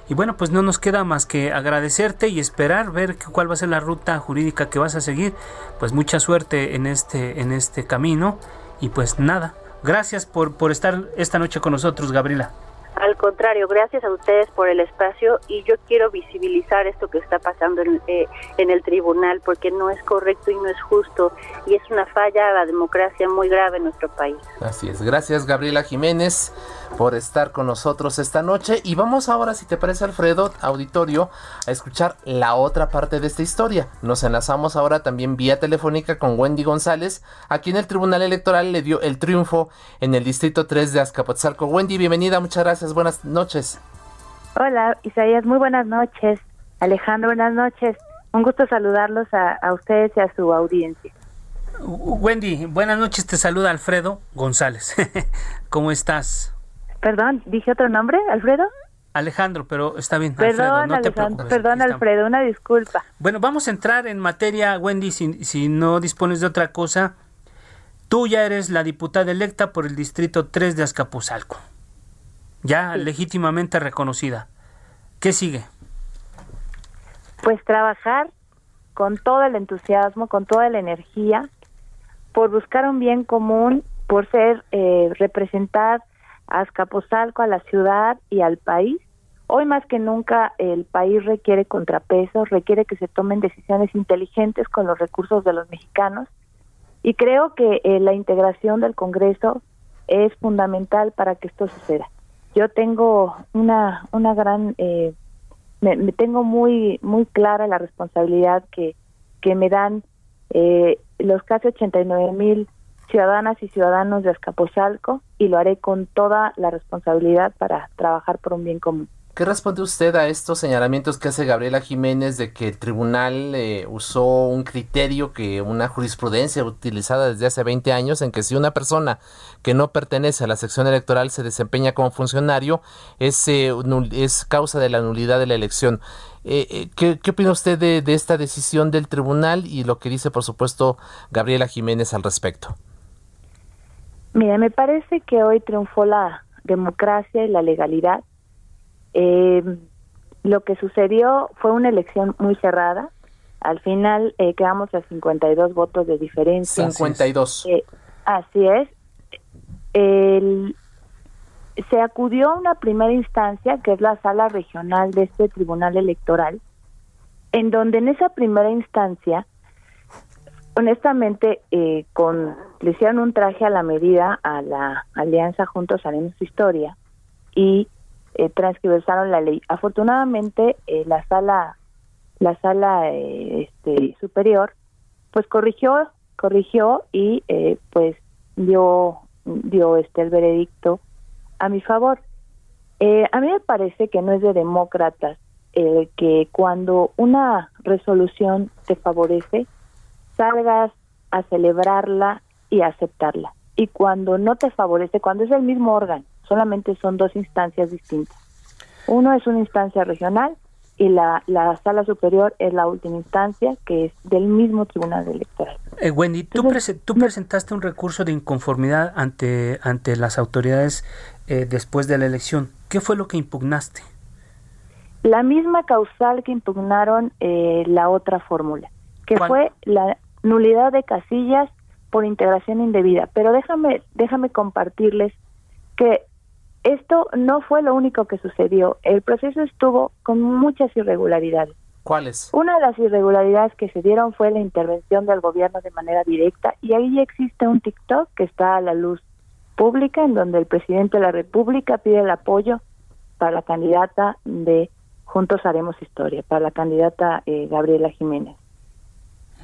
B: Y bueno, pues no nos queda más que agradecerte y esperar ver cuál va a ser la ruta jurídica que vas a seguir. Pues mucha suerte en este, en este camino y pues nada, gracias por, por estar esta noche con nosotros, Gabriela.
J: Al contrario, gracias a ustedes por el espacio y yo quiero visibilizar esto que está pasando en, eh, en, el tribunal porque no es correcto y no es justo y es una falla a la democracia muy grave en nuestro país.
C: Así es, gracias Gabriela Jiménez por estar con nosotros esta noche y vamos ahora, si te parece Alfredo, auditorio, a escuchar la otra parte de esta historia. Nos enlazamos ahora también vía telefónica con Wendy González, a quien el Tribunal Electoral le dio el triunfo en el Distrito 3 de Azcapotzalco. Wendy, bienvenida, muchas gracias buenas noches.
K: Hola, Isaías, muy buenas noches. Alejandro, buenas noches. Un gusto saludarlos a, ustedes y a su audiencia.
B: Wendy, buenas noches, te saluda Alfredo González. ¿Cómo estás?
K: Perdón, dije otro nombre, Alfredo.
B: Alejandro, pero está bien.
K: Perdón,
B: Alfredo,
K: perdón, Alfredo, una disculpa.
B: Bueno, vamos a entrar en materia, Wendy, si, si no dispones de otra cosa. Tú ya eres la diputada electa por el Distrito 3 de Azcapotzalco ya legítimamente reconocida. ¿Qué sigue?
K: Pues trabajar con todo el entusiasmo, con toda la energía, por buscar un bien común, por ser, eh, representar a Azcapotzalco, a la ciudad y al país. Hoy más que nunca el país requiere contrapesos, requiere que se tomen decisiones inteligentes con los recursos de los mexicanos y creo que eh, la integración del Congreso es fundamental para que esto suceda yo tengo una, una gran, eh, me, tengo muy, muy clara la responsabilidad que, que me dan eh, los casi 89 mil ciudadanas y ciudadanos de Azcapotzalco y lo haré con toda la responsabilidad para trabajar por un bien común.
C: ¿Qué responde usted a estos señalamientos que hace Gabriela Jiménez de que el tribunal eh, usó un criterio que una jurisprudencia utilizada desde hace 20 años en que si una persona que no pertenece a la sección electoral se desempeña como funcionario es, eh, es causa de la nulidad de la elección? Eh, ¿qué, ¿qué, opina usted de esta decisión del tribunal y lo que dice, por supuesto, Gabriela Jiménez al respecto?
K: Mira, me parece que hoy triunfó la democracia y la legalidad eh, lo que sucedió fue una elección muy cerrada. Al final eh, quedamos a 52 votos de diferencia.
C: 52.
K: Eh, así es. se acudió a una primera instancia, que es la sala regional de este tribunal electoral, en donde en esa primera instancia, honestamente, eh, con le hicieron un traje a la medida a la Alianza Juntos Haremos Historia y eh, la ley. Afortunadamente, eh, la sala la sala eh, este, superior pues corrigió corrigió y eh, pues dio dio este el veredicto a mi favor a mí me parece que no es de demócratas que cuando una resolución te favorece salgas a celebrarla y a aceptarla y cuando no te favorece cuando es el mismo órgano solamente son dos instancias distintas uno es una instancia regional y la, la sala superior es la última instancia que es del mismo tribunal electoral.
B: Eh, Wendy, tú, prese tú presentaste un recurso de inconformidad ante, ante las autoridades eh, después de la elección. ¿Qué fue lo que impugnaste?
K: La misma causal que impugnaron eh, la otra fórmula, que
B: ¿Cuál?
K: fue la nulidad de casillas por integración indebida. Pero déjame, déjame compartirles que esto no fue lo único que sucedió. El proceso estuvo con muchas irregularidades.
C: ¿Cuáles?
K: Una de las irregularidades que se dieron fue la intervención del gobierno de manera directa y ahí existe un TikTok que está a la luz pública en donde el presidente de la República pide el apoyo para la candidata de Juntos Haremos Historia, para la candidata eh, Gabriela Jiménez.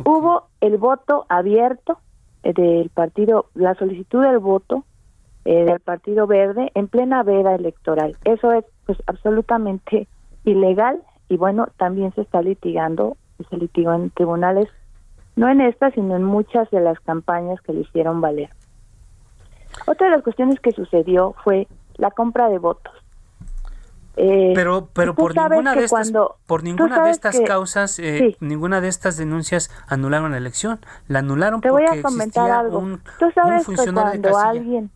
K: Hubo el voto abierto eh, del partido, la solicitud del voto eh, del Partido Verde en plena veda electoral. Eso es pues absolutamente ilegal y bueno, también se está litigando, se litigó en tribunales, no en esta, sino en muchas de las campañas que le hicieron valer. Otra de las cuestiones que sucedió fue la compra de votos. Eh,
B: pero pero por ninguna de estas
K: cuando-
B: por ninguna de estas
K: que-
B: causas eh,
K: Sí.
B: ninguna de estas denuncias anularon la elección la anularon
K: Te voy
B: porque
K: a comentar
B: existía
K: algo.
B: un,
K: Tú
B: un
K: sabes que cuando alguien,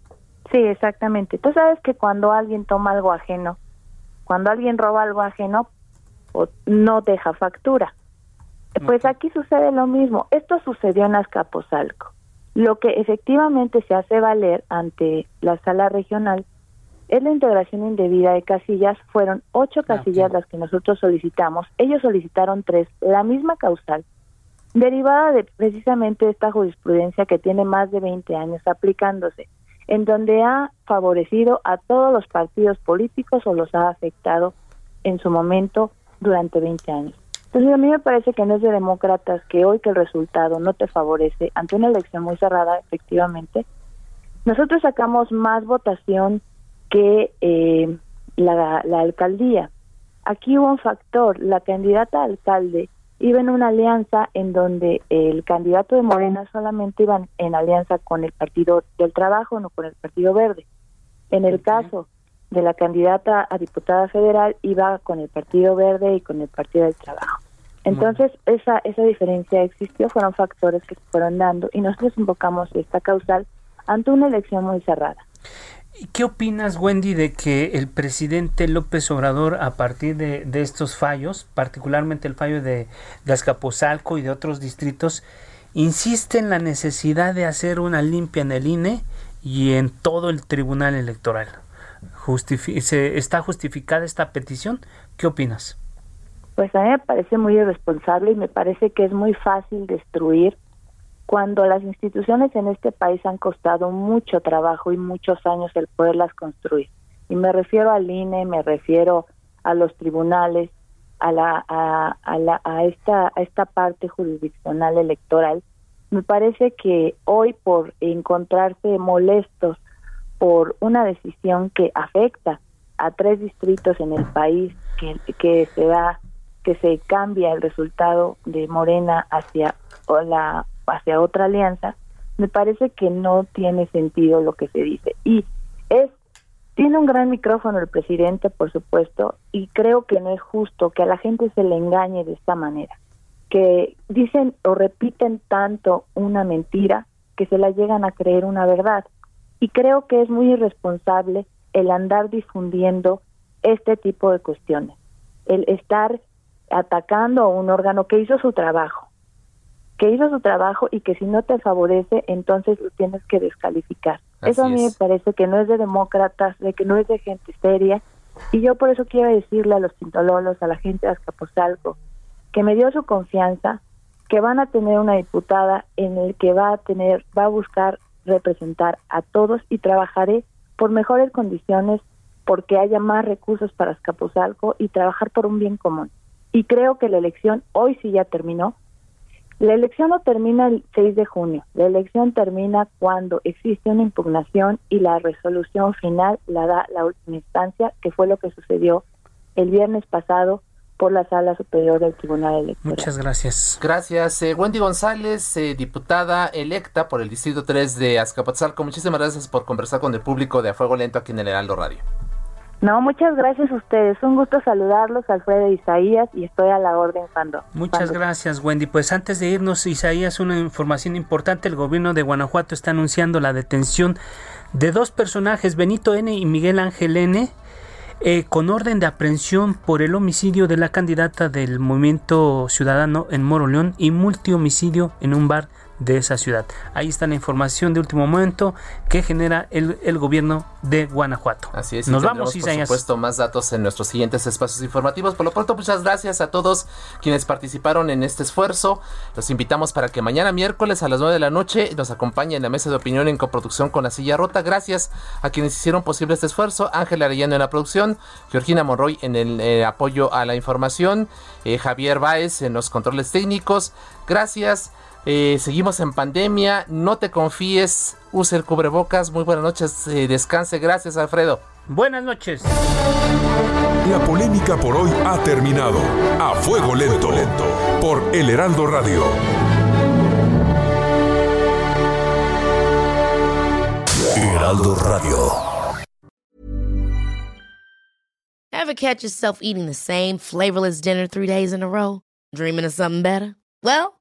K: sí, exactamente. Tú sabes que cuando alguien toma algo ajeno, cuando alguien roba algo ajeno, o no deja factura. Pues aquí sucede lo mismo. Esto sucedió en Azcapotzalco. Lo que efectivamente se hace valer ante la sala regional es la integración indebida de casillas. Fueron ocho casillas las que nosotros solicitamos. Ellos solicitaron tres, la misma causal, derivada de precisamente esta jurisprudencia que tiene más de 20 años aplicándose, en donde ha favorecido a todos los partidos políticos o los ha afectado en su momento durante 20 años. Entonces a mí me parece que no es de demócratas que hoy que el resultado no te favorece ante una elección muy cerrada, efectivamente, nosotros sacamos más votación que eh, la, la alcaldía. Aquí hubo un factor, la candidata a alcalde iba en una alianza en donde el candidato de Morena solamente iba en alianza con el Partido del Trabajo, no con el Partido Verde. En el caso de la candidata a diputada federal iba con el Partido Verde y con el Partido del Trabajo. Entonces, esa, esa diferencia existió, fueron factores que se fueron dando y nosotros invocamos esta causal ante una elección muy cerrada.
B: ¿Y ¿Qué opinas, Wendy, de que el presidente López Obrador, a partir de, de estos fallos, particularmente el fallo de, de Azcapotzalco y de otros distritos, insiste en la necesidad de hacer una limpia en el INE y en todo el Tribunal Electoral? Justifi ¿se, ¿Está justificada esta petición? ¿Qué opinas?
K: Pues a mí me parece muy irresponsable y me parece que es muy fácil destruir cuando las instituciones en este país han costado mucho trabajo y muchos años el poderlas construir. Y me refiero al INE, me refiero a los tribunales, a la a, la a esta a esta parte jurisdiccional electoral. Me parece que hoy por encontrarse molestos por una decisión que afecta a tres distritos en el país que, que se da que se cambia el resultado de Morena hacia la hacia otra alianza, me parece que no tiene sentido lo que se dice. Y es tiene un gran micrófono el presidente, por supuesto, y creo que no es justo que a la gente se le engañe de esta manera, que dicen o repiten tanto una mentira que se la llegan a creer una verdad. Y creo que es muy irresponsable el andar difundiendo este tipo de cuestiones, el estar atacando a un órgano que hizo su trabajo, que hizo su trabajo y que si no te favorece, entonces lo tienes que descalificar.
C: Así
K: eso a mí
C: es.
K: me parece que no es de demócratas, de que no es de gente seria, y yo por eso quiero decirle a los pintololos, a la gente de Azcapotzalco, que me dio su confianza, que van a tener una diputada en el que va a tener, va a buscar representar a todos y trabajaré por mejores condiciones, porque haya más recursos para Escapuzalco y trabajar por un bien común. Y creo que la elección hoy sí ya terminó. La elección no termina el 6 de junio, la elección termina cuando existe una impugnación y la resolución final la da la última instancia, que fue lo que sucedió el viernes pasado por la Sala Superior del Tribunal Electoral.
B: Muchas gracias.
C: Gracias. Eh, Wendy González, eh, diputada electa por el Distrito 3 de Azcapotzalco. Muchísimas gracias por conversar con el público de A Fuego Lento aquí en el Heraldo Radio.
K: No, muchas gracias a ustedes. Un gusto saludarlos, Alfredo Isaías, y estoy a la orden cuando.
B: Muchas gracias, Wendy. Pues antes de irnos, Isaías, una información importante. El gobierno de Guanajuato está anunciando la detención de dos personajes, Benito N. y Miguel Ángel N., eh, con orden de aprehensión por el homicidio de la candidata del Movimiento Ciudadano en Moroleón y multihomicidio en un bar de esa ciudad. Ahí está la información de último momento que genera el, el gobierno de Guanajuato.
C: Así es.
B: Nos vamos, Isaías.
C: Por supuesto, más datos en nuestros siguientes espacios informativos. Por lo pronto, muchas gracias a todos quienes participaron en este esfuerzo. Los invitamos para que mañana miércoles a las 9 de la noche nos acompañen en la mesa de opinión en coproducción con La Silla Rota. Gracias a quienes hicieron posible este esfuerzo. Ángel Arellano en la producción, Georgina Monroy en el eh, apoyo a la información, eh, Javier Báez en los controles técnicos. Gracias. Eh, seguimos en pandemia, no te confíes, use el cubrebocas. Muy buenas noches, eh, descanse. Gracias, Alfredo.
B: Buenas noches.
A: La polémica por hoy ha terminado. A fuego lento, lento por El Heraldo Radio.
H: Heraldo Radio.
L: Ever catch yourself eating the same flavorless dinner three days in a row? Dreaming of something better? Well,